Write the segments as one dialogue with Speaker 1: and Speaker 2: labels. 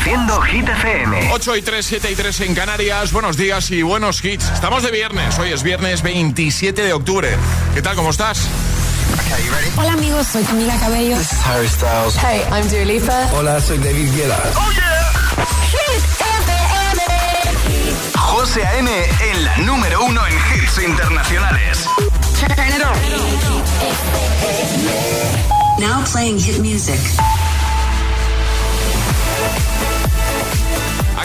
Speaker 1: Reproduciendo Hit FM.
Speaker 2: 8 y 3, 7 y 3 en Canarias. Buenos días y buenos hits. Estamos de viernes. Hoy es viernes 27 de octubre. ¿Qué tal? ¿Cómo estás?
Speaker 3: Hola amigos, soy Camila Cabello.
Speaker 4: This is Harry Styles.
Speaker 3: Hey, I'm Dua Lipa.
Speaker 5: Hola, soy David Guetta.
Speaker 1: ¡Oh, yeah!
Speaker 3: Hit FM.
Speaker 1: José A.M. en la número uno en hits internacionales.
Speaker 3: Turn it on.
Speaker 6: Now playing hit music.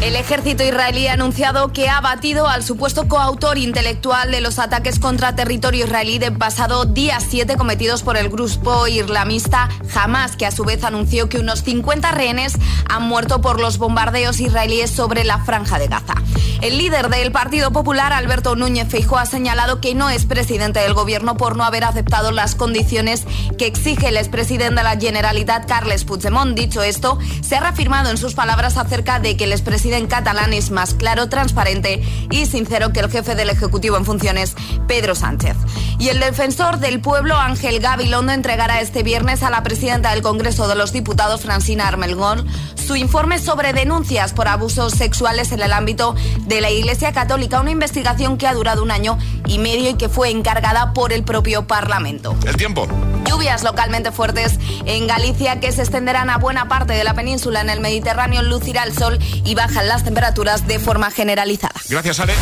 Speaker 7: El ejército israelí ha anunciado que ha batido al supuesto coautor intelectual de los ataques contra territorio israelí del pasado día 7 cometidos por el grupo islamista Hamas, que a su vez anunció que unos 50 rehenes han muerto por los bombardeos israelíes sobre la franja de Gaza. El líder del Partido Popular, Alberto Núñez Feijóo, ha señalado que no es presidente del gobierno por no haber aceptado las condiciones que exige el expresidente de la Generalitat, Carles Puigdemont. Dicho esto, se ha reafirmado en sus palabras acerca de que el expresidente catalán es más claro, transparente y sincero que el jefe del Ejecutivo en funciones, Pedro Sánchez. Y el defensor del pueblo, Ángel Gabilondo, entregará este viernes a la presidenta del Congreso de los Diputados, Francina Armelgón, su informe sobre denuncias por abusos sexuales en el ámbito de la Iglesia Católica, una investigación que ha durado un año y medio y que fue encargada por el propio Parlamento.
Speaker 2: El tiempo.
Speaker 7: Lluvias localmente fuertes en Galicia que se extenderán a buena parte de la península en el Mediterráneo, lucirá el sol y bajan las temperaturas de forma generalizada.
Speaker 2: Gracias, Ale.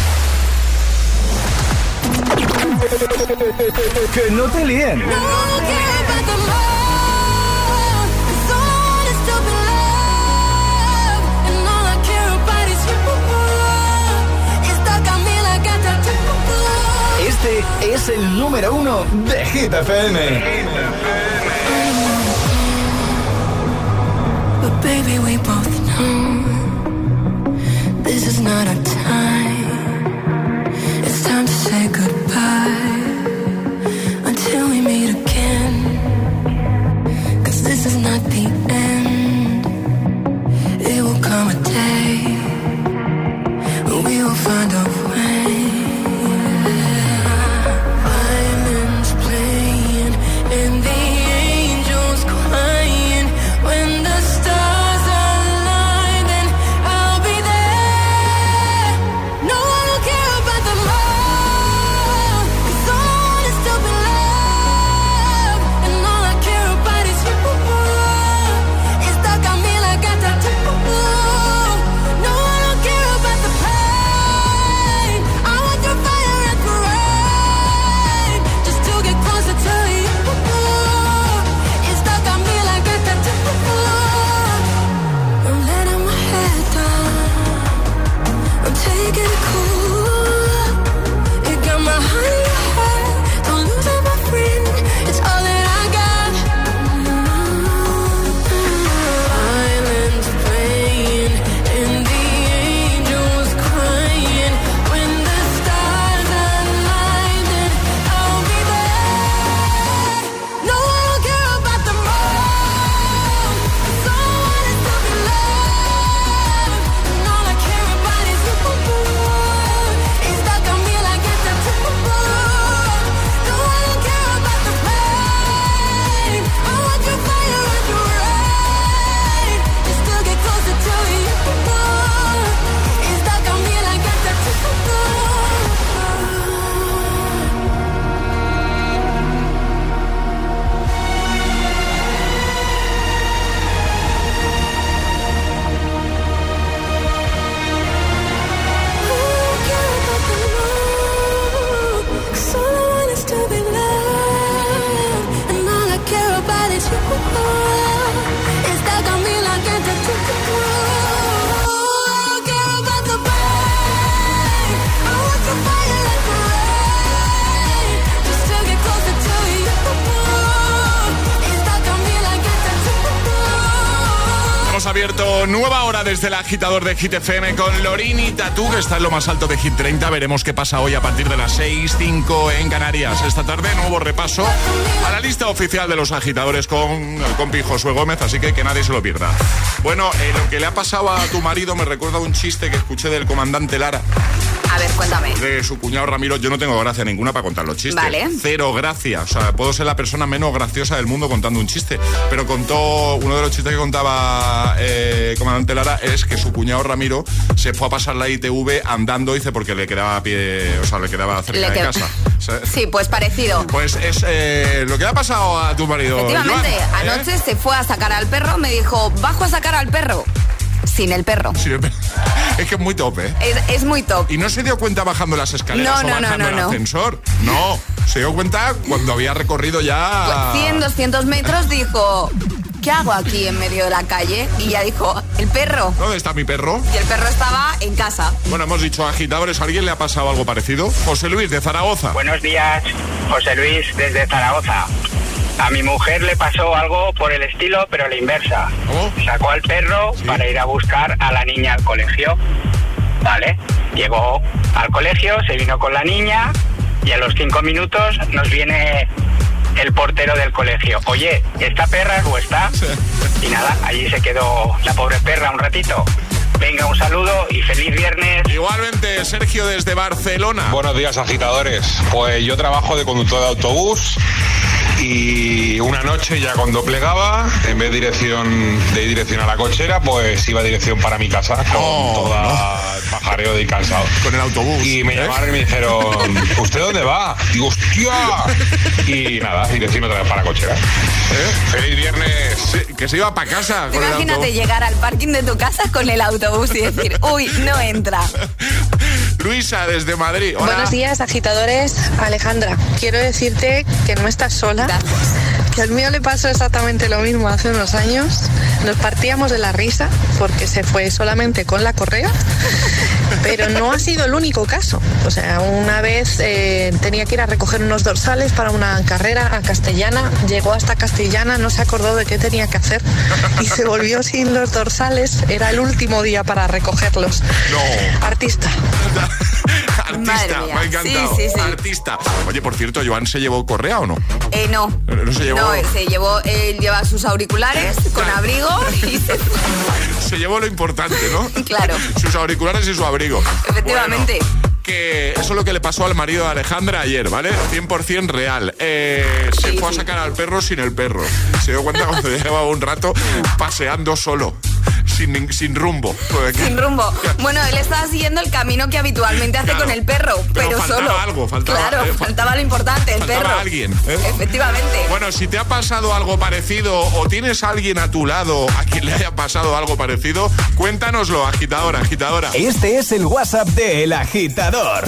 Speaker 1: Que no te líen. Este es el número uno de Hit FM.
Speaker 8: But baby, we both not a
Speaker 2: desde el agitador de Hit FM con Lorini Tatú, que está en lo más alto de Hit 30. Veremos qué pasa hoy a partir de las 6, 5 en Canarias. Esta tarde, nuevo repaso a la lista oficial de los agitadores con el compi Josué Gómez, así que que nadie se lo pierda. Bueno, eh, lo que le ha pasado a tu marido me recuerda un chiste que escuché del comandante Lara.
Speaker 7: A ver, cuéntame.
Speaker 2: de su cuñado Ramiro, yo no tengo gracia ninguna para contar los chistes.
Speaker 7: Vale.
Speaker 2: Cero gracia. O sea, puedo ser la persona menos graciosa del mundo contando un chiste. Pero contó, uno de los chistes que contaba eh, Comandante Lara es que su cuñado Ramiro se fue a pasar la ITV andando, dice, porque le quedaba a pie, o sea, le quedaba cerca
Speaker 7: Le
Speaker 2: de casa.
Speaker 7: Sí, pues parecido.
Speaker 2: Pues es eh, lo que le ha pasado a tu marido.
Speaker 7: Efectivamente,
Speaker 2: Joan, ¿eh?
Speaker 7: anoche se fue a sacar al perro, me dijo, bajo a sacar al perro. Sin el perro.
Speaker 2: Sí, es que es muy tope. ¿eh?
Speaker 7: Es, es muy top.
Speaker 2: ¿Y no se dio cuenta bajando las escaleras
Speaker 7: No,
Speaker 2: o
Speaker 7: no, no,
Speaker 2: bajando
Speaker 7: no,
Speaker 2: el
Speaker 7: no.
Speaker 2: ascensor? No, se dio cuenta cuando había recorrido ya...
Speaker 7: 100, 200 metros dijo, ¿qué hago aquí en medio de la calle? Y ya dijo, el perro.
Speaker 2: ¿Dónde está mi perro?
Speaker 7: Y el perro estaba en casa.
Speaker 2: Bueno, hemos dicho agitadores, ¿a alguien le ha pasado algo parecido? José Luis de Zaragoza.
Speaker 9: Buenos días, José Luis desde Zaragoza. A mi mujer le pasó algo por el estilo, pero a la inversa.
Speaker 2: ¿Cómo?
Speaker 9: Sacó al perro
Speaker 2: Sí.
Speaker 9: para ir a buscar a la niña al colegio. ¿Vale? Llegó al colegio, se vino con la niña y a los cinco minutos nos viene el portero del colegio. Oye, ¿esta perra es vuestra? Y nada, allí se quedó la pobre perra un ratito. Venga, un saludo y feliz viernes.
Speaker 2: Igualmente, Sergio desde Barcelona.
Speaker 10: Buenos días, agitadores. Pues yo trabajo de conductor de autobús y una noche ya cuando plegaba, en vez de dirección de ir dirección a la cochera, pues iba dirección para mi casa con
Speaker 2: Oh,
Speaker 10: toda el pajareo y cansado.
Speaker 2: Con el autobús.
Speaker 10: Y me
Speaker 2: ¿eh?
Speaker 10: llamaron y me dijeron, ¿usted dónde va? Digo, ¡hostia! Y nada, dirección otra vez para la cochera.
Speaker 2: ¿Eh?
Speaker 10: ¡Feliz viernes!
Speaker 2: Sí, que se iba para casa con
Speaker 7: imagínate llegar al parking de tu casa con el autobús y decir, uy, no entra.
Speaker 2: Luisa desde Madrid. Hola.
Speaker 11: Buenos días, agitadores. Alejandra, quiero decirte que no estás sola. Que al mío le pasó exactamente lo mismo hace unos años. Nos partíamos de la risa porque se fue solamente con la correa, pero no ha sido el único caso. O sea, una vez eh, tenía que ir a recoger unos dorsales para una carrera a Castellana, llegó hasta Castellana, no se acordó de qué tenía que hacer y se volvió sin los dorsales. Era el último día para recogerlos.
Speaker 2: No.
Speaker 11: Artista.
Speaker 2: Artista,
Speaker 7: Madre mía.
Speaker 2: me ha encantado.
Speaker 7: Sí, sí, sí.
Speaker 2: Artista. Oye, por cierto, Joan se llevó correa o no?
Speaker 7: Eh, no.
Speaker 2: No se llevó.
Speaker 7: No, él se llevó, él lleva sus auriculares con abrigo y se
Speaker 2: Se llevó lo importante, ¿no?
Speaker 7: Claro.
Speaker 2: Sus auriculares y su abrigo.
Speaker 7: Efectivamente.
Speaker 2: Bueno, que eso es lo que le pasó al marido de Alejandra ayer, ¿vale? 100% real. Eh, se
Speaker 7: Sí,
Speaker 2: fue a sacar al perro sin el perro. Se dio cuenta cuando llevaba un rato paseando solo, sin, sin rumbo.
Speaker 7: Sin rumbo. Bueno, él estaba siguiendo el camino que habitualmente hace
Speaker 2: Claro.
Speaker 7: con el perro,
Speaker 2: Pero
Speaker 7: pero,
Speaker 2: faltaba
Speaker 7: solo.
Speaker 2: algo, faltaba-
Speaker 7: claro,
Speaker 2: eh, fal-
Speaker 7: faltaba lo importante, el
Speaker 2: faltaba
Speaker 7: perro.
Speaker 2: alguien, ¿eh?
Speaker 7: Efectivamente.
Speaker 2: Bueno, si te ha pasado algo parecido o tienes a alguien a tu lado a quien le haya pasado algo parecido, cuéntanoslo, agitadora, agitadora.
Speaker 1: Este es el WhatsApp de El Agitador.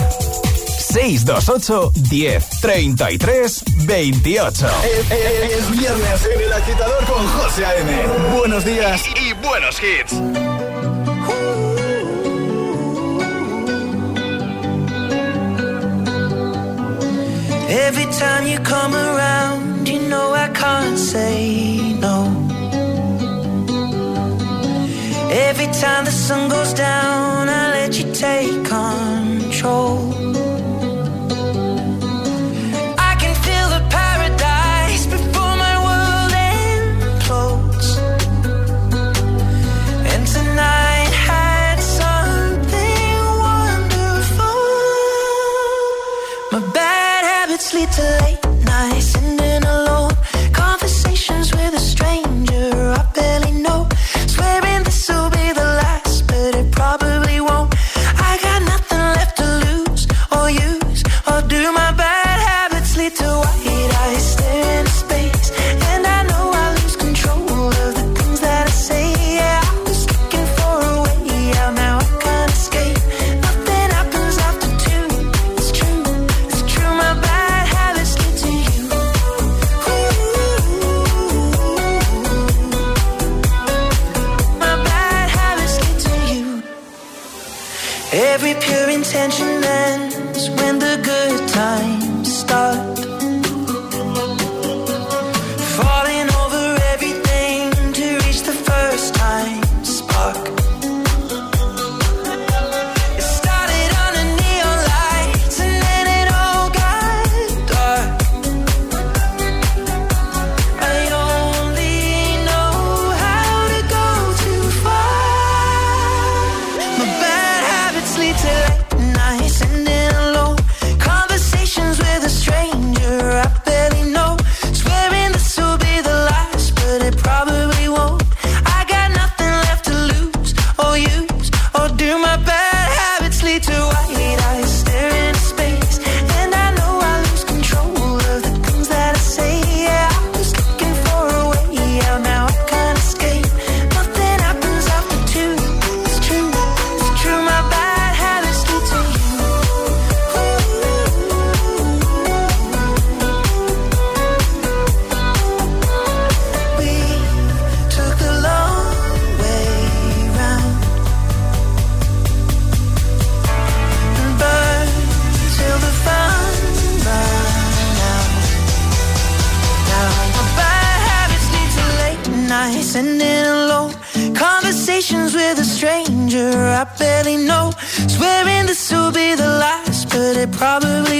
Speaker 1: 628 10 33 28.
Speaker 12: Es viernes en el agitador con José A.M. Buenos días.
Speaker 13: Y buenos hits.
Speaker 14: Every time you come around, you know I can't say no. Every time the sun goes down, I let you take control. They probably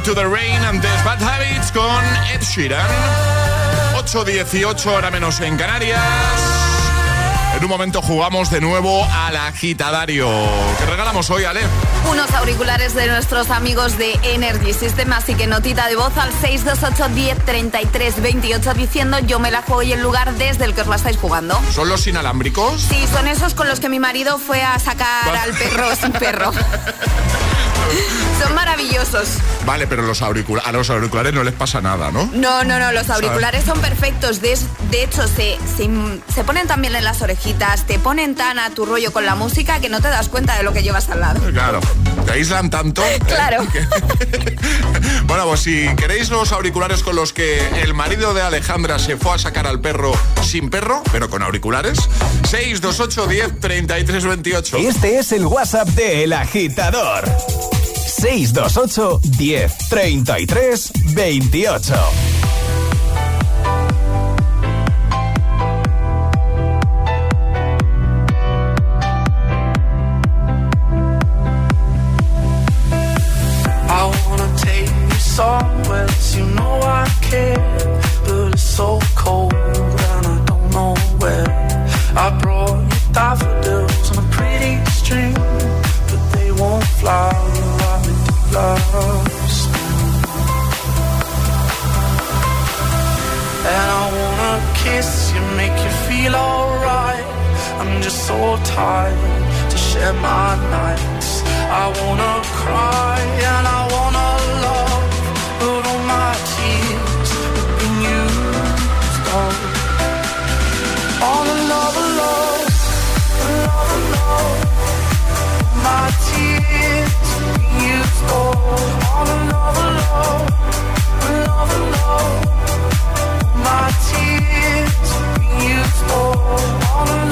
Speaker 14: To the
Speaker 15: Rain,
Speaker 2: antes Bad Habits con Ed Sheeran. 8.18 hora menos en Canarias. En un momento jugamos de nuevo al agitadario. ¿Qué regalamos hoy, Ale?
Speaker 7: Unos auriculares de nuestros amigos de Energy System, así que notita de voz al 628 10 33 28 diciendo yo me la juego y el lugar desde el que os la estáis jugando.
Speaker 2: ¿Son los inalámbricos?
Speaker 7: Sí, son esos con los que mi marido fue a sacar al perro sin perro. Son maravillosos.
Speaker 2: Vale, pero los auricula a los auriculares no les pasa nada, ¿no?
Speaker 7: No, no, no, los auriculares son perfectos. De, de hecho, se, se, se, ponen también en las orejitas, te ponen tan a tu rollo con la música que no te das cuenta de lo que llevas al lado.
Speaker 2: Eh, claro, te aíslan tanto. ¿eh?
Speaker 7: claro.
Speaker 2: Bueno, pues si queréis los auriculares con los que el marido de Alejandra se fue a sacar al perro sin perro, pero con auriculares, 628 10 33 28.
Speaker 1: Este es el WhatsApp de El Agitador. 628 10 33 28
Speaker 16: just so tired to share my nights. I wanna cry and I wanna love, but all my tears have been used up. All love, love, love, love. My tears have been used up. All love, love, love, love. My tears have been used up. All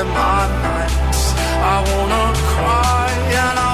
Speaker 16: in my nights. I wanna cry and I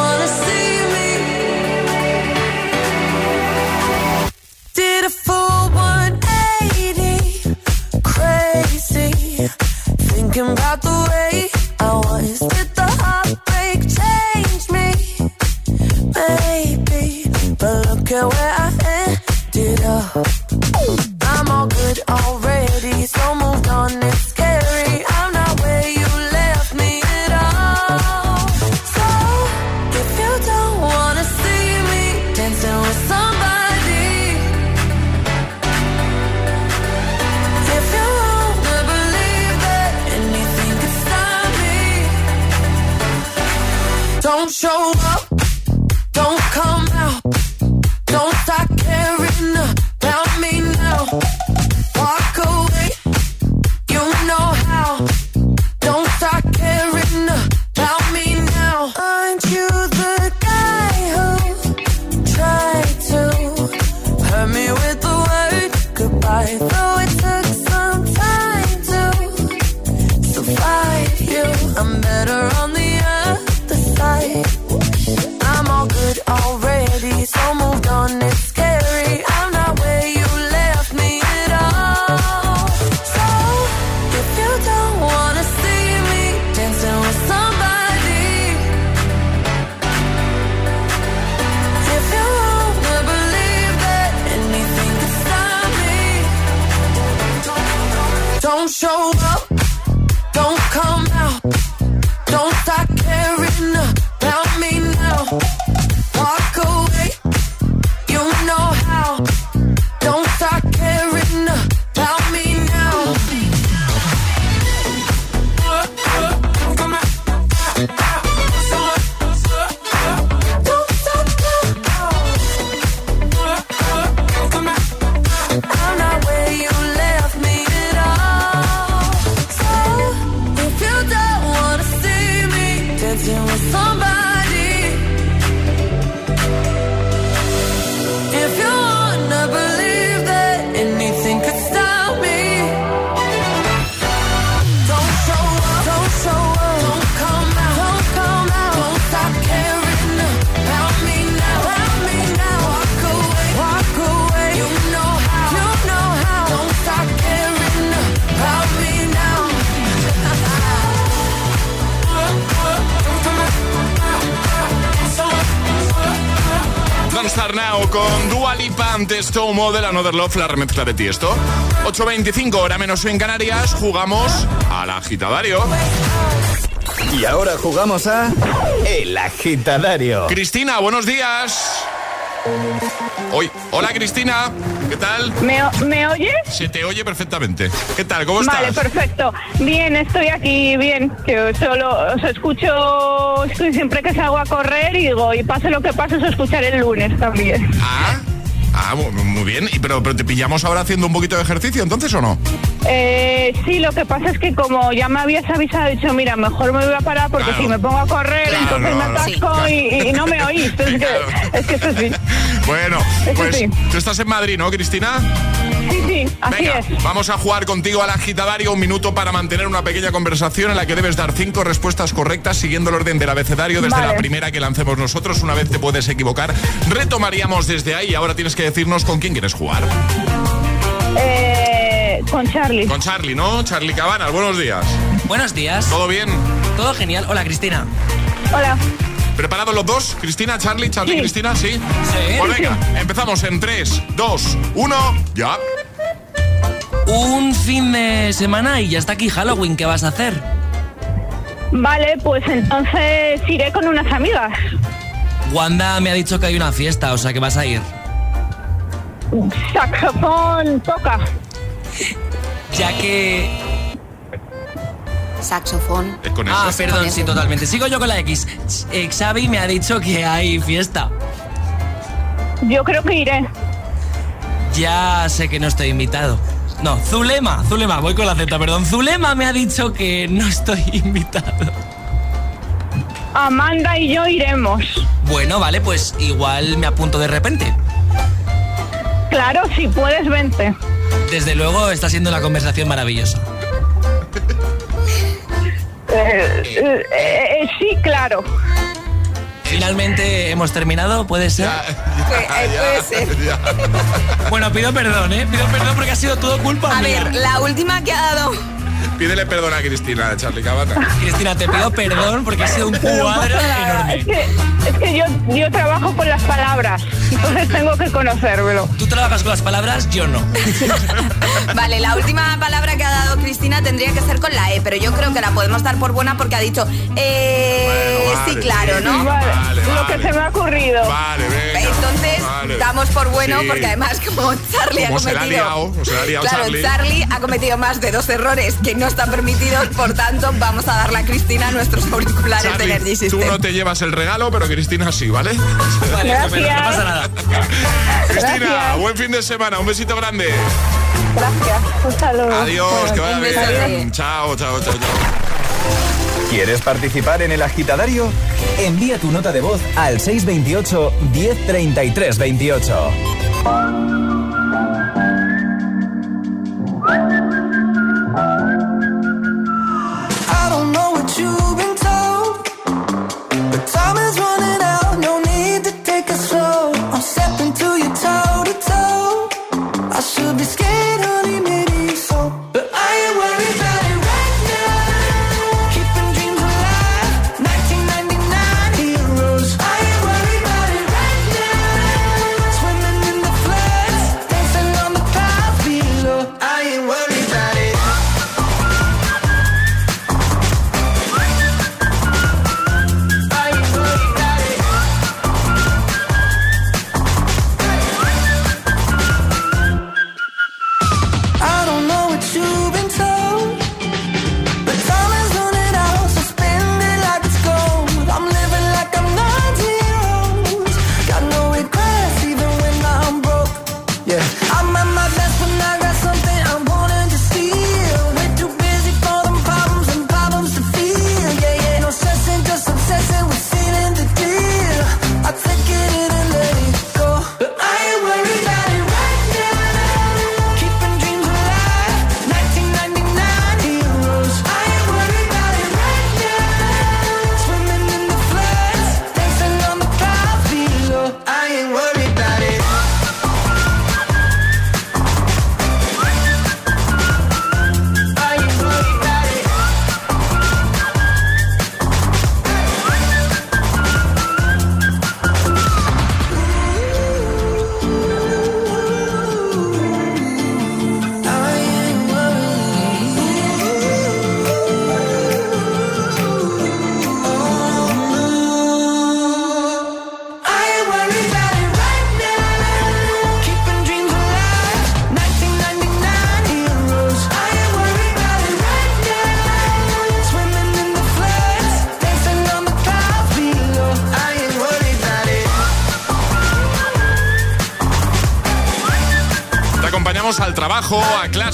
Speaker 2: Toe Model Another Love, la remezcla de Tiesto. 8.25, hora menos en Canarias, jugamos al agitadario.
Speaker 1: Y ahora jugamos a El Agitadario.
Speaker 2: Cristina, buenos días. Hoy, hola Cristina, ¿qué tal?
Speaker 17: ¿Me, ¿Me oyes?
Speaker 2: Se te oye perfectamente. ¿Qué tal? ¿Cómo estás?
Speaker 17: Vale, perfecto. Bien, estoy aquí bien. Que solo os escucho, estoy siempre que salgo a correr y digo, y pase lo que pase, os escucharé el lunes también.
Speaker 2: Ah, ah, mu- muy bien. ¿Y pero, pero te pillamos ahora haciendo un poquito de ejercicio entonces o no?
Speaker 17: Eh, sí, lo que pasa es que como ya me habías avisado, he dicho, mira, mejor me voy a parar porque
Speaker 2: Claro.
Speaker 17: si me pongo a correr,
Speaker 2: Claro,
Speaker 17: entonces me
Speaker 2: no.
Speaker 17: atasco y, y no me oís. Es que, es que eso sí.
Speaker 2: Bueno,
Speaker 17: Eso
Speaker 2: pues
Speaker 17: sí.
Speaker 2: tú estás en Madrid, ¿no, Cristina?
Speaker 17: Sí, sí, así
Speaker 2: Venga,
Speaker 17: es.
Speaker 2: vamos a jugar contigo al agitadario un minuto para mantener una pequeña conversación en la que debes dar cinco respuestas correctas siguiendo el orden del abecedario desde
Speaker 17: Vale.
Speaker 2: la primera que lancemos nosotros. Una vez te puedes equivocar, retomaríamos desde ahí. Ahora tienes que decirnos con quién quieres jugar.
Speaker 17: Eh, con Charlie.
Speaker 2: Con Charlie, ¿no? Charlie Cabanas, buenos días.
Speaker 18: Buenos días.
Speaker 2: ¿Todo bien?
Speaker 18: Todo genial. Hola, Cristina.
Speaker 17: Hola.
Speaker 2: ¿Preparados los dos? Cristina, Charlie, Charlie,
Speaker 17: Sí.
Speaker 2: Cristina, ¿sí?
Speaker 18: Sí.
Speaker 2: Pues venga, empezamos en 3, 2, 1, ya.
Speaker 18: Un fin de semana y ya está aquí Halloween. ¿Qué vas a hacer?
Speaker 17: Vale, pues entonces iré con unas amigas.
Speaker 18: Wanda me ha dicho que hay una fiesta, o sea que vas a ir.
Speaker 17: Saxofón toca.
Speaker 18: Ya que...
Speaker 7: Saxofón.
Speaker 2: Es con
Speaker 18: Ah, perdón, sí, totalmente. Sigo yo con la X. Xavi me ha dicho que hay fiesta.
Speaker 17: Yo creo que iré.
Speaker 18: Ya sé que no estoy invitado. No, Zulema, Zulema, voy con la Z, perdón. Zulema me ha dicho que no estoy invitado.
Speaker 17: Amanda y yo iremos.
Speaker 18: Bueno, vale, pues igual me apunto de repente.
Speaker 17: Claro, si puedes, vente.
Speaker 18: Desde luego está siendo una conversación maravillosa.
Speaker 17: Eh, eh, eh, sí, claro.
Speaker 18: Finalmente hemos terminado, ¿puede ser?
Speaker 7: puede ser.
Speaker 2: Ya.
Speaker 18: Bueno, pido perdón, ¿eh? Pido perdón porque ha sido todo culpa
Speaker 7: A
Speaker 18: mía.
Speaker 7: ver, la última que ha dado.
Speaker 2: Pídele perdón a Cristina, Charlie Cabanas.
Speaker 18: Cristina, te pido perdón porque ha sido un cuadro.
Speaker 17: Es
Speaker 18: enorme.
Speaker 17: que, es que yo, yo trabajo con las palabras, entonces tengo que conocérmelo.
Speaker 18: Tú trabajas con las palabras, yo no.
Speaker 7: Vale, la última palabra que ha dado Cristina tendría que ser con la E, pero yo creo que la podemos dar por buena porque ha dicho, eh,
Speaker 2: Bueno, vale,
Speaker 7: sí, claro,
Speaker 2: sí,
Speaker 7: ¿no?
Speaker 17: Vale,
Speaker 2: Vale,
Speaker 17: lo
Speaker 2: vale.
Speaker 17: que se me ha ocurrido.
Speaker 2: Vale, venga.
Speaker 7: Entonces,
Speaker 2: Vale.
Speaker 7: damos por bueno
Speaker 2: Sí.
Speaker 7: porque además como Charlie
Speaker 2: Como
Speaker 7: ha
Speaker 2: se la ha
Speaker 7: cometido...
Speaker 2: liado, o se la ha liado
Speaker 7: claro,
Speaker 2: Charlie.
Speaker 7: ha cometido más de dos errores que no están permitidos, por tanto, vamos a darle a Cristina nuestros auriculares de
Speaker 2: Charlie,
Speaker 7: Energy
Speaker 2: tú
Speaker 7: System.
Speaker 2: no te llevas el regalo, pero Cristina sí, ¿vale?
Speaker 18: Vale,
Speaker 17: Gracias.
Speaker 18: estupendo, no pasa nada.
Speaker 2: Cristina,
Speaker 17: Gracias.
Speaker 2: buen fin de semana, un besito grande.
Speaker 17: Gracias. Un saludo.
Speaker 2: Adiós,
Speaker 17: Bueno,
Speaker 2: que vaya
Speaker 7: un
Speaker 2: bien.
Speaker 7: besote.
Speaker 2: Chao, chao, chao, chao.
Speaker 1: ¿Quieres participar en El Agitadario? Envía tu nota de voz al 628 1033 28.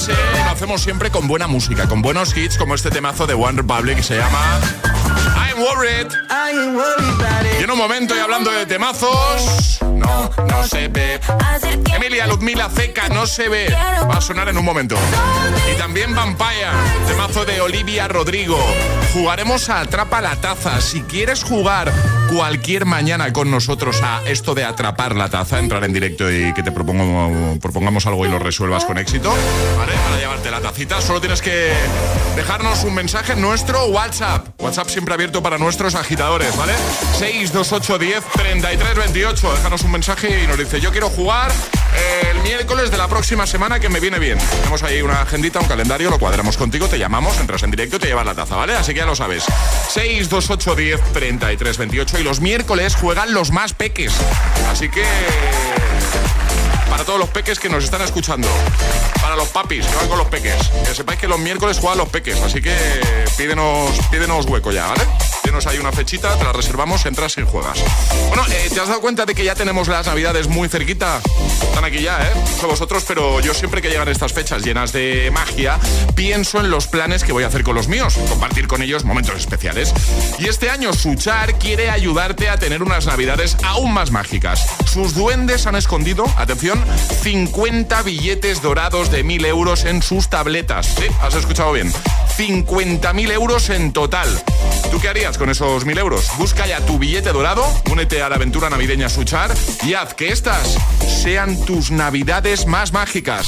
Speaker 2: Lo hacemos siempre con buena música, con buenos hits como este temazo de One Republic que se llama I'm Worried. Y en un momento, y hablando de temazos, no, se ve. Emilia Ludmila Ceca, no se ve. Va a sonar en un momento. Y también Vampire, temazo de Olivia Rodrigo. Jugaremos a Atrapa la Taza. Si quieres jugar cualquier mañana con nosotros a esto de atrapar la taza, entrar en directo y que te propongo, propongamos algo y lo resuelvas con éxito, ¿vale? Para llevarte la tacita, solo tienes que dejarnos un mensaje en nuestro WhatsApp. WhatsApp siempre abierto para nuestros agitadores, ¿vale? 628 10 33 28. Déjanos un mensaje y nos dice, yo quiero jugar el miércoles de la próxima semana que me viene bien. Tenemos ahí una agendita, un calendario, lo cuadramos contigo, te llamamos, entras en directo y te llevas la taza, ¿vale? Así que ya lo sabes. 628 10 33 28 y los miércoles juegan los más peques. Así que para todos los peques que nos están escuchando. Para los papis que van con los peques. Que sepáis que los miércoles juegan los peques. Así que pídenos, pídenos hueco ya, ¿vale? Pídenos ahí una fechita, te la reservamos, entras y juegas. Bueno, eh, ¿te has dado cuenta de que ya tenemos las navidades muy cerquita? Están aquí ya, ¿eh? Sé vosotros, pero yo siempre que llegan estas fechas llenas de magia, pienso en los planes que voy a hacer con los míos. Compartir con ellos momentos especiales. Y este año Suchar quiere ayudarte a tener unas navidades aún más mágicas. Sus duendes han escondido, atención, 50 billetes dorados de 1000 euros en sus tabletas. Sí, has escuchado bien. 50.000 euros en total. ¿Tú qué harías con esos 1000 euros? Busca ya tu billete dorado, únete a la aventura navideña Suchar y haz que estas sean tus navidades más mágicas.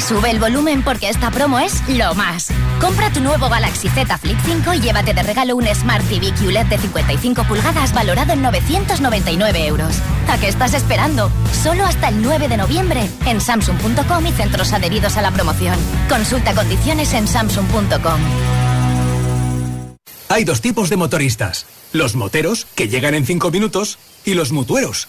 Speaker 19: Sube el volumen porque esta promo es lo más. Compra tu nuevo Galaxy Z Flip 5 y llévate de regalo un Smart TV QLED de 55 pulgadas valorado en 999 euros. ¿A qué estás esperando? Solo hasta el 9 de noviembre en Samsung.com y centros adheridos a la promoción. Consulta condiciones en Samsung.com.
Speaker 20: Hay dos tipos de motoristas. Los moteros, que llegan en 5 minutos, y los mutueros,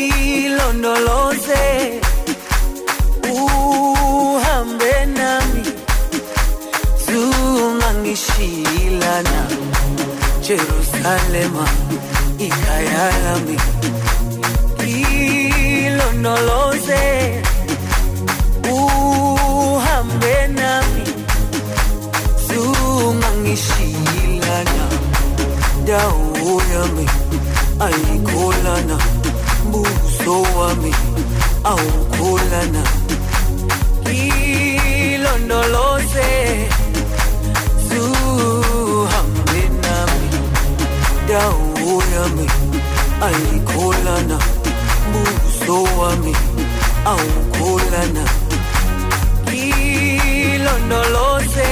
Speaker 14: lami ilondoloze uhambe nami zungangishilana Jerusalema ikhaya lami. Ilondoloze uhambe nami zungangishilana dawo yami ayikholana buso wami awukholana ilondoloze zuhambe nami. Dawo yami ayikholana buso wami awukholana ilondoloze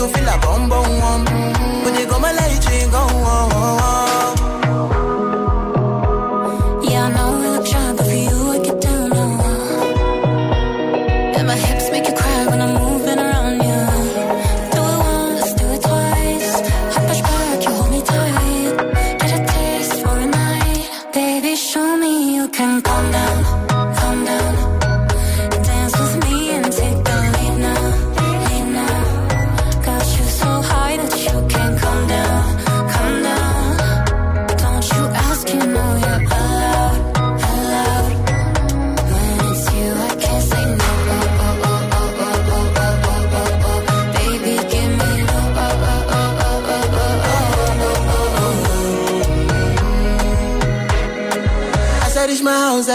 Speaker 14: to feel a bum bum one. When they go my light, you go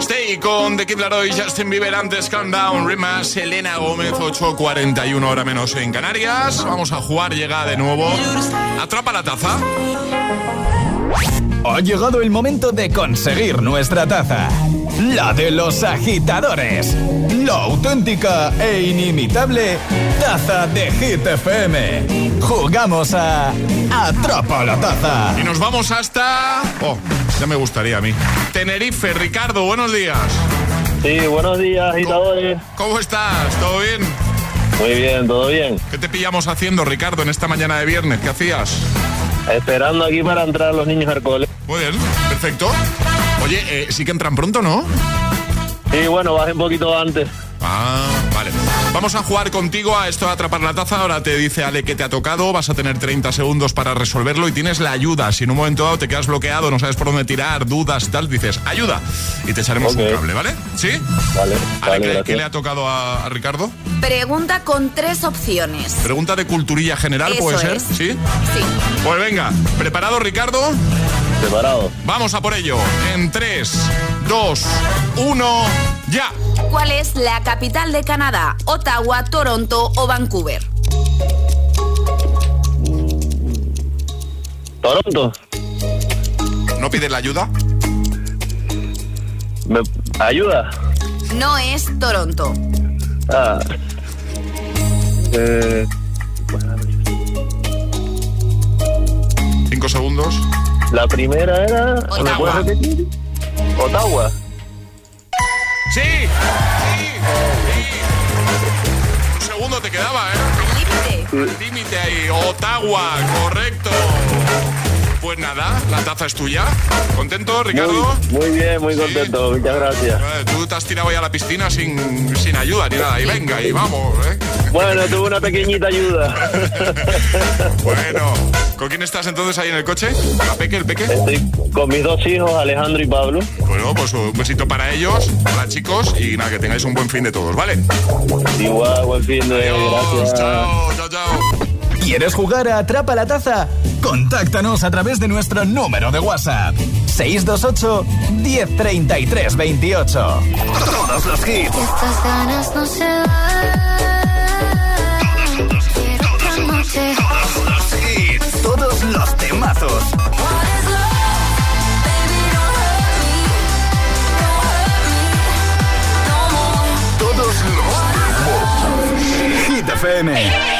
Speaker 21: Stay
Speaker 2: con The Kid Laroi, Justin Bieber antes Calm Down, Rimas, Selena Gómez, 8.41 hora menos en Canarias. Vamos a jugar, llega de nuevo. Atrapa la taza.
Speaker 1: Ha llegado el momento de conseguir nuestra taza. La de los agitadores. La auténtica e inimitable taza de Hit FM. Jugamos a Atrapa la taza.
Speaker 2: Y nos vamos hasta... Oh, ya me gustaría a mí. Tenerife, Ricardo, buenos días.
Speaker 22: Sí, buenos días, agitadores.
Speaker 2: ¿Cómo estás? ¿Todo bien?
Speaker 22: Muy bien, todo bien.
Speaker 2: ¿Qué te pillamos haciendo, Ricardo, en esta mañana de viernes? ¿Qué hacías?
Speaker 22: Esperando aquí para entrar los niños al cole.
Speaker 2: Muy bien, perfecto. Oye, eh, sí que entran pronto, ¿no?
Speaker 22: Sí, bueno, bajé un poquito antes.
Speaker 2: Ah, vale. Vamos a jugar contigo a esto de atrapar la taza. Ahora te dice Ale que te ha tocado. Vas a tener 30 segundos para resolverlo y tienes la ayuda. Si en un momento dado te quedas bloqueado, no sabes por dónde tirar, dudas y tal, dices ayuda y te echaremos un cable, ¿vale? ¿Sí?
Speaker 22: Vale,
Speaker 2: Ale,
Speaker 22: vale,
Speaker 2: ¿qué, le ha tocado a, a Ricardo?
Speaker 7: Pregunta con tres opciones.
Speaker 2: Pregunta de culturilla general,
Speaker 7: Eso
Speaker 2: ¿puede ser?
Speaker 7: es.
Speaker 2: ¿Sí?
Speaker 7: Sí.
Speaker 2: Pues venga, ¿preparado Ricardo?
Speaker 22: Preparado.
Speaker 2: Vamos a por ello. En 3, 2, 1, ya.
Speaker 7: ¿Cuál es la capital de Canadá? ¿Ottawa, Toronto o Vancouver?
Speaker 22: Toronto.
Speaker 2: ¿No pides la ayuda?
Speaker 22: ¿Me ayuda?
Speaker 7: No es Toronto.
Speaker 22: Ah. Eh,
Speaker 2: Cinco segundos.
Speaker 22: la primera era. ¿Me
Speaker 7: Ottawa.
Speaker 22: puedes repetir? Ottawa.
Speaker 2: ¡Sí! ¡Sí! ¡Sí! Un segundo te quedaba, ¿eh?
Speaker 7: Límite.
Speaker 2: Límite ahí. Ottawa, correcto. Pues nada, la taza es tuya. ¿Contento, Ricardo?
Speaker 22: Muy, muy bien, muy contento. Muchas gracias.
Speaker 2: Tú te has tirado ya a la piscina sin, sin ayuda ni nada. Y venga, y vamos, ¿eh?
Speaker 22: Bueno, tuve una pequeñita ayuda.
Speaker 2: Bueno, ¿con quién estás entonces ahí en el coche? ¿La Peque, el Peque?
Speaker 22: Estoy con mis dos hijos, Alejandro y Pablo.
Speaker 2: Bueno, pues un besito para ellos. Hola, chicos. Y nada, que tengáis un buen fin de todos, ¿vale?
Speaker 22: Igual, buen fin de
Speaker 2: Adiós,
Speaker 22: gracias.
Speaker 2: chao, chao, chao.
Speaker 1: ¿Quieres jugar a Atrapa la taza? Contáctanos a través de nuestro número de WhatsApp. 628 1033 28. Todos los hits.
Speaker 8: Estas ganas no se van. Otra noche.
Speaker 1: Todos los hits. Todos los temazos. Todos los Hit FM.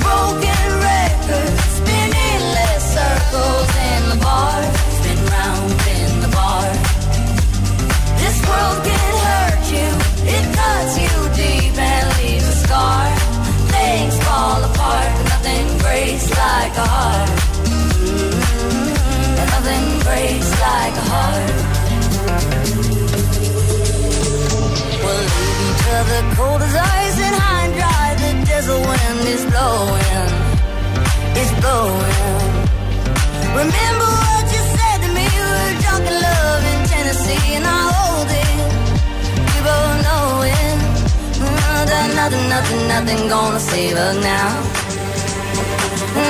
Speaker 8: broken circles in the bar, spin round in the bar. This world can hurt you, it cuts you deep and leaves a scar. Things fall apart, nothing breaks like a heart. Mm, and nothing breaks like a heart. We'll leave each other cold as ice nothing gonna save her now.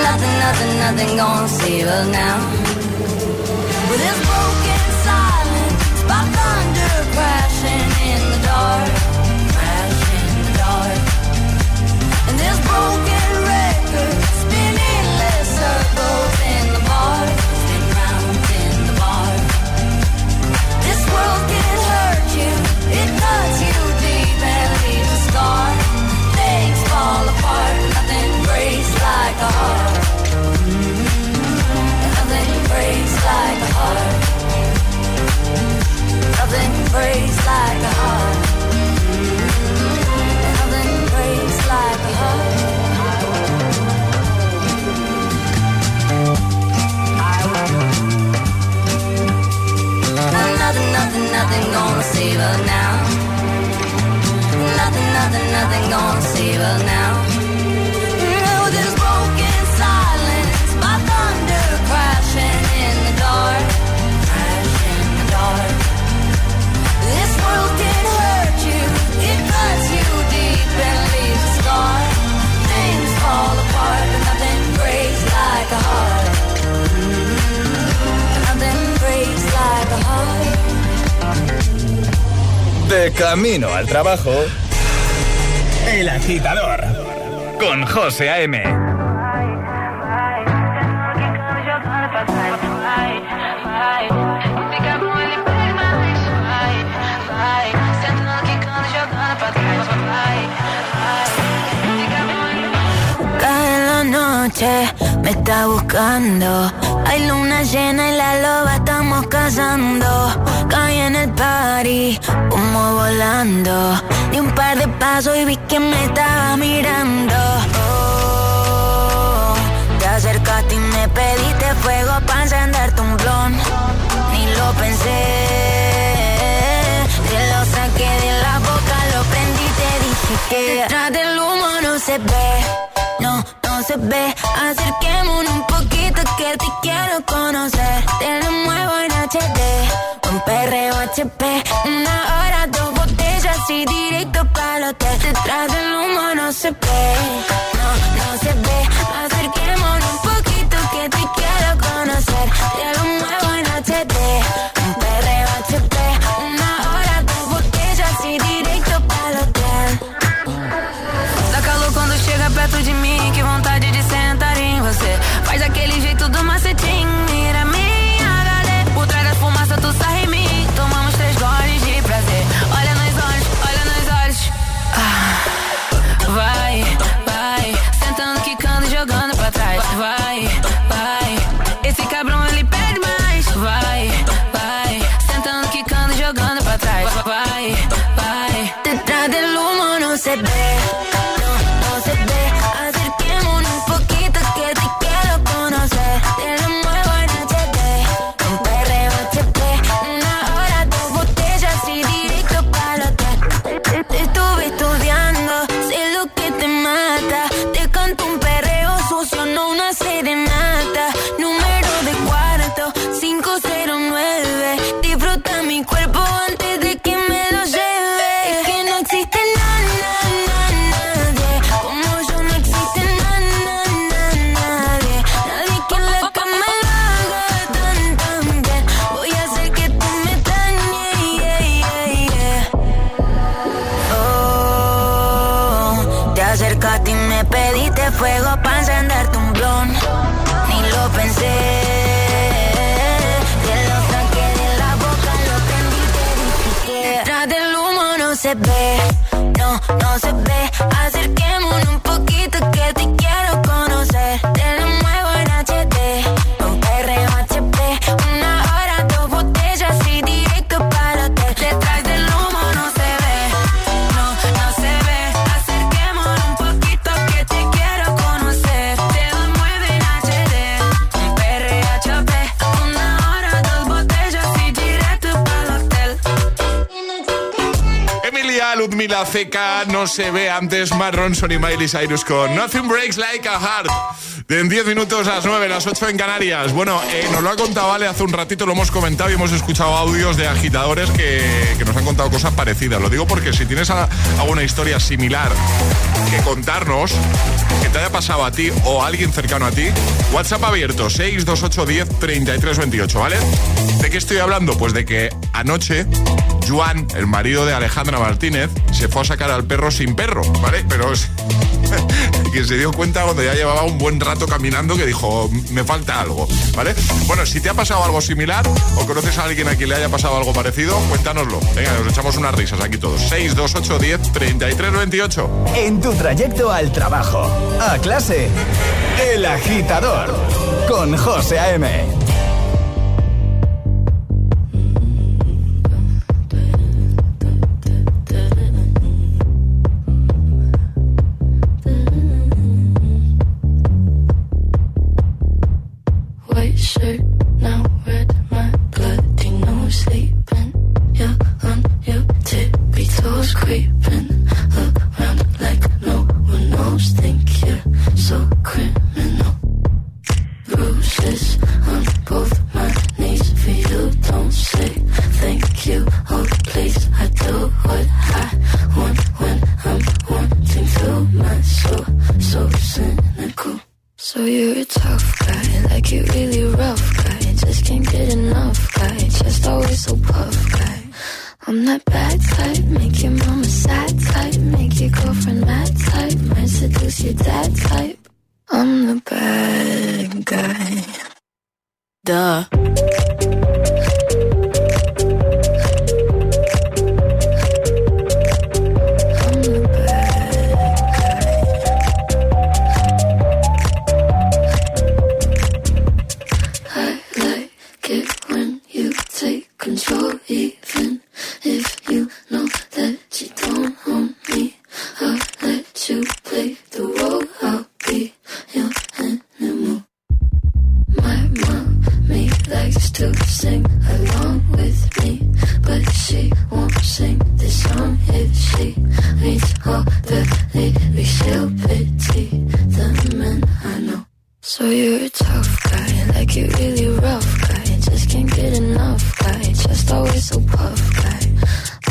Speaker 8: Nothing, nothing, nothing gonna save her now. With his broken breaks like a heart. Nothing breaks like a heart. Nothing, nothing, nothing gonna save her now. Nothing, nothing, nothing gonna save her now.
Speaker 1: De camino al trabajo. El agitador. Con José A.M.
Speaker 15: Cada noche me está buscando. Hay luna llena y la loba estamos cazando. Caí en el party, humo volando. Di un par de pasos y vi que me estaba mirando. Oh, te acercaste y me pediste fuego para encender un blon. Ni lo pensé. Te lo saqué de la boca, lo prendí y te dije que detrás del humo no se ve. No, no se ve. Acerquémonos un poquito que te quiero conocer. Te lo muevo en HD perreo HP. Una hora, dos botellas y directo pa'l hotel. Detrás del humo no se ve. No se ve antes
Speaker 2: Matt Ronson y Miley Cyrus con Nothing Breaks Like a Heart. De en 10 minutos a las 9, las 8 en Canarias. Bueno, eh, nos lo ha contado Ale hace un ratito, lo hemos comentado y hemos escuchado audios de agitadores que, que nos han contado cosas parecidas. Lo digo porque si tienes alguna historia similar que contarnos, que te haya pasado a ti o a alguien cercano a ti, WhatsApp abierto 628 62810 3328, ¿vale? ¿De qué estoy hablando? Pues de que anoche Juan, el marido de Alejandra Martínez, se fue a sacar al perro sin perro, ¿vale? Pero es- que se dio cuenta cuando ya llevaba un buen rato caminando que dijo, me falta algo, ¿vale? Bueno, si te ha pasado algo similar o conoces a alguien a quien le haya pasado algo parecido, cuéntanoslo. Venga, nos echamos unas risas aquí todos. 628 10 33 28.
Speaker 14: En tu trayecto al trabajo, a clase, El Agitador, con José A.M.
Speaker 23: to sing along with me, but she won't sing this song if she reads all the lyrics. She'll pity the men I know. So you're a tough guy, like you're really rough guy. Just can't get enough guy, just always so puff guy.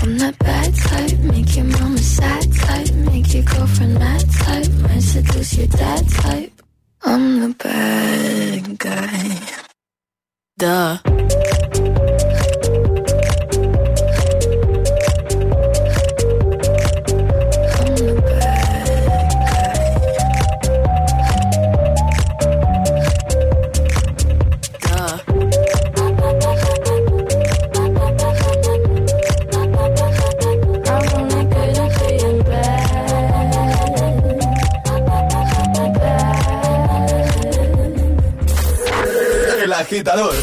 Speaker 23: I'm that bad type, make your mama sad type, make your girlfriend mad type, might seduce your dad type. I'm the bad. Duh.
Speaker 14: Agitador,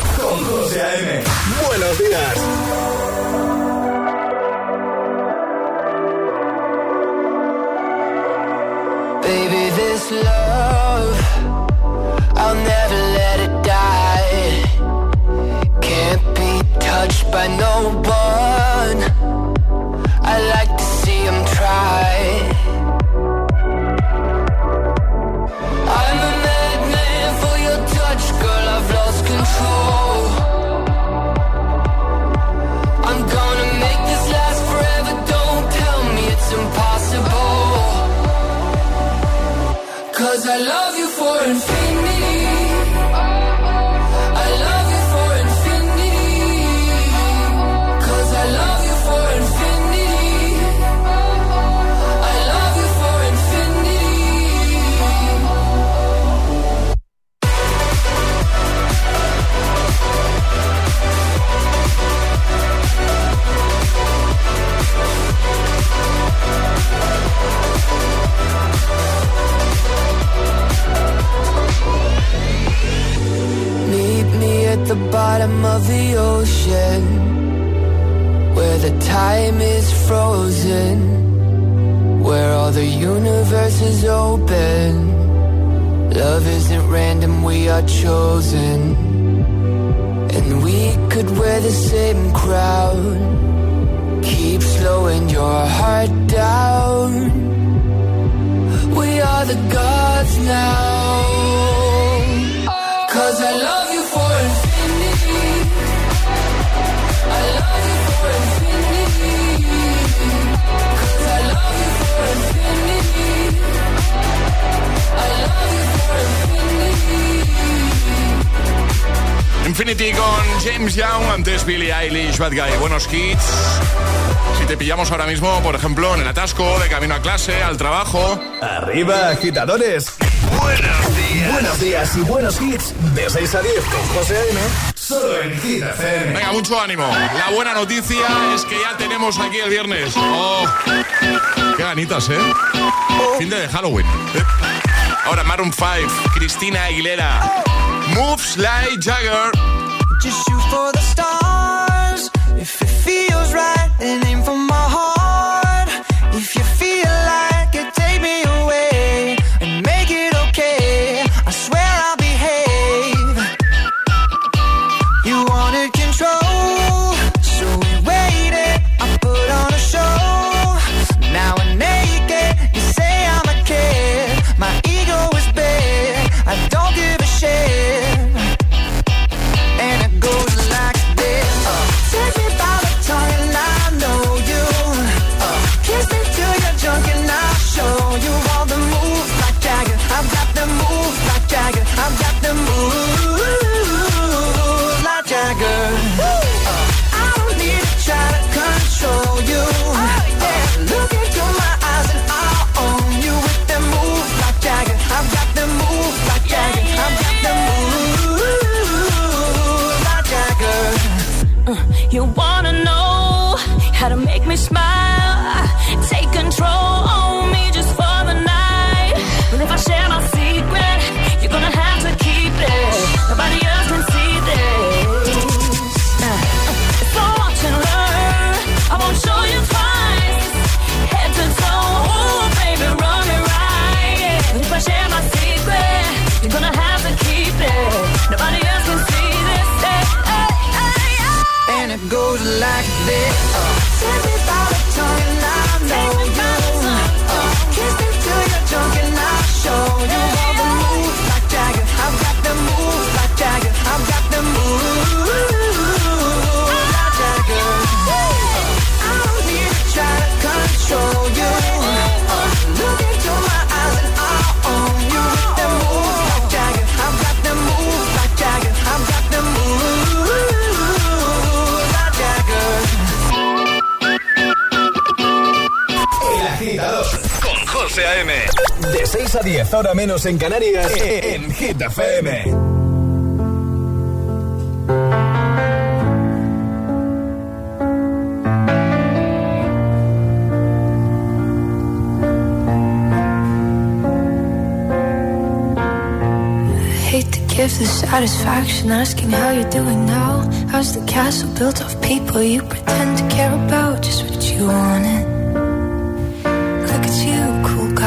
Speaker 14: buenos
Speaker 2: hits. Si te pillamos ahora mismo, por ejemplo, en el atasco, de camino a clase, al trabajo.
Speaker 1: Arriba, agitadores.
Speaker 24: Buenos días.
Speaker 1: Buenos días y buenos hits. De 6 a 10 con José A.M. Solo en
Speaker 2: Venga, mucho ánimo. La buena noticia es que ya tenemos aquí el viernes. Oh, qué ganitas, ¿eh? Fin de Halloween. Ahora Maroon 5, Cristina Aguilera. Moves like Jagger.
Speaker 14: Just shoot for the. and aim for a
Speaker 1: 10, hora menos en Canarias, en Hit FM.
Speaker 23: Give the satisfaction asking how you're doing now. How's the castle built of people you pretend to care about? Just what you wanted. Look at you.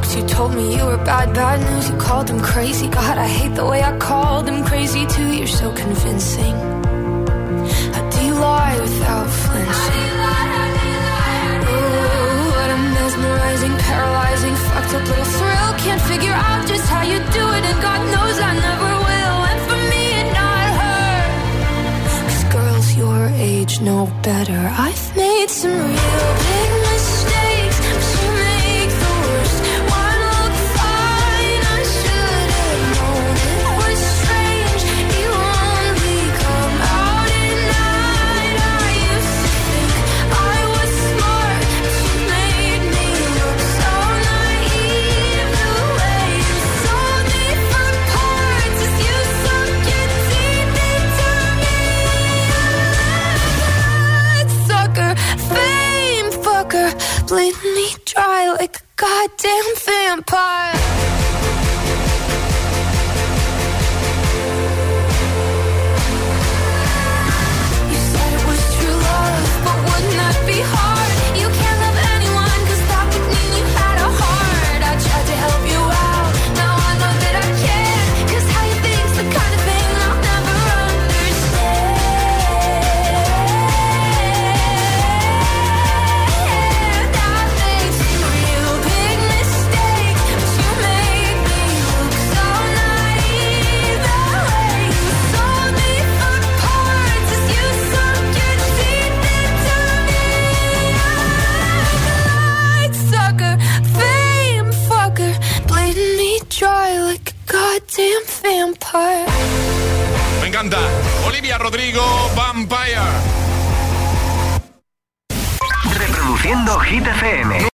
Speaker 23: talked told me you were bad, bad news. You called them crazy. God, I hate the way I called them crazy too. You're so convincing. I do lie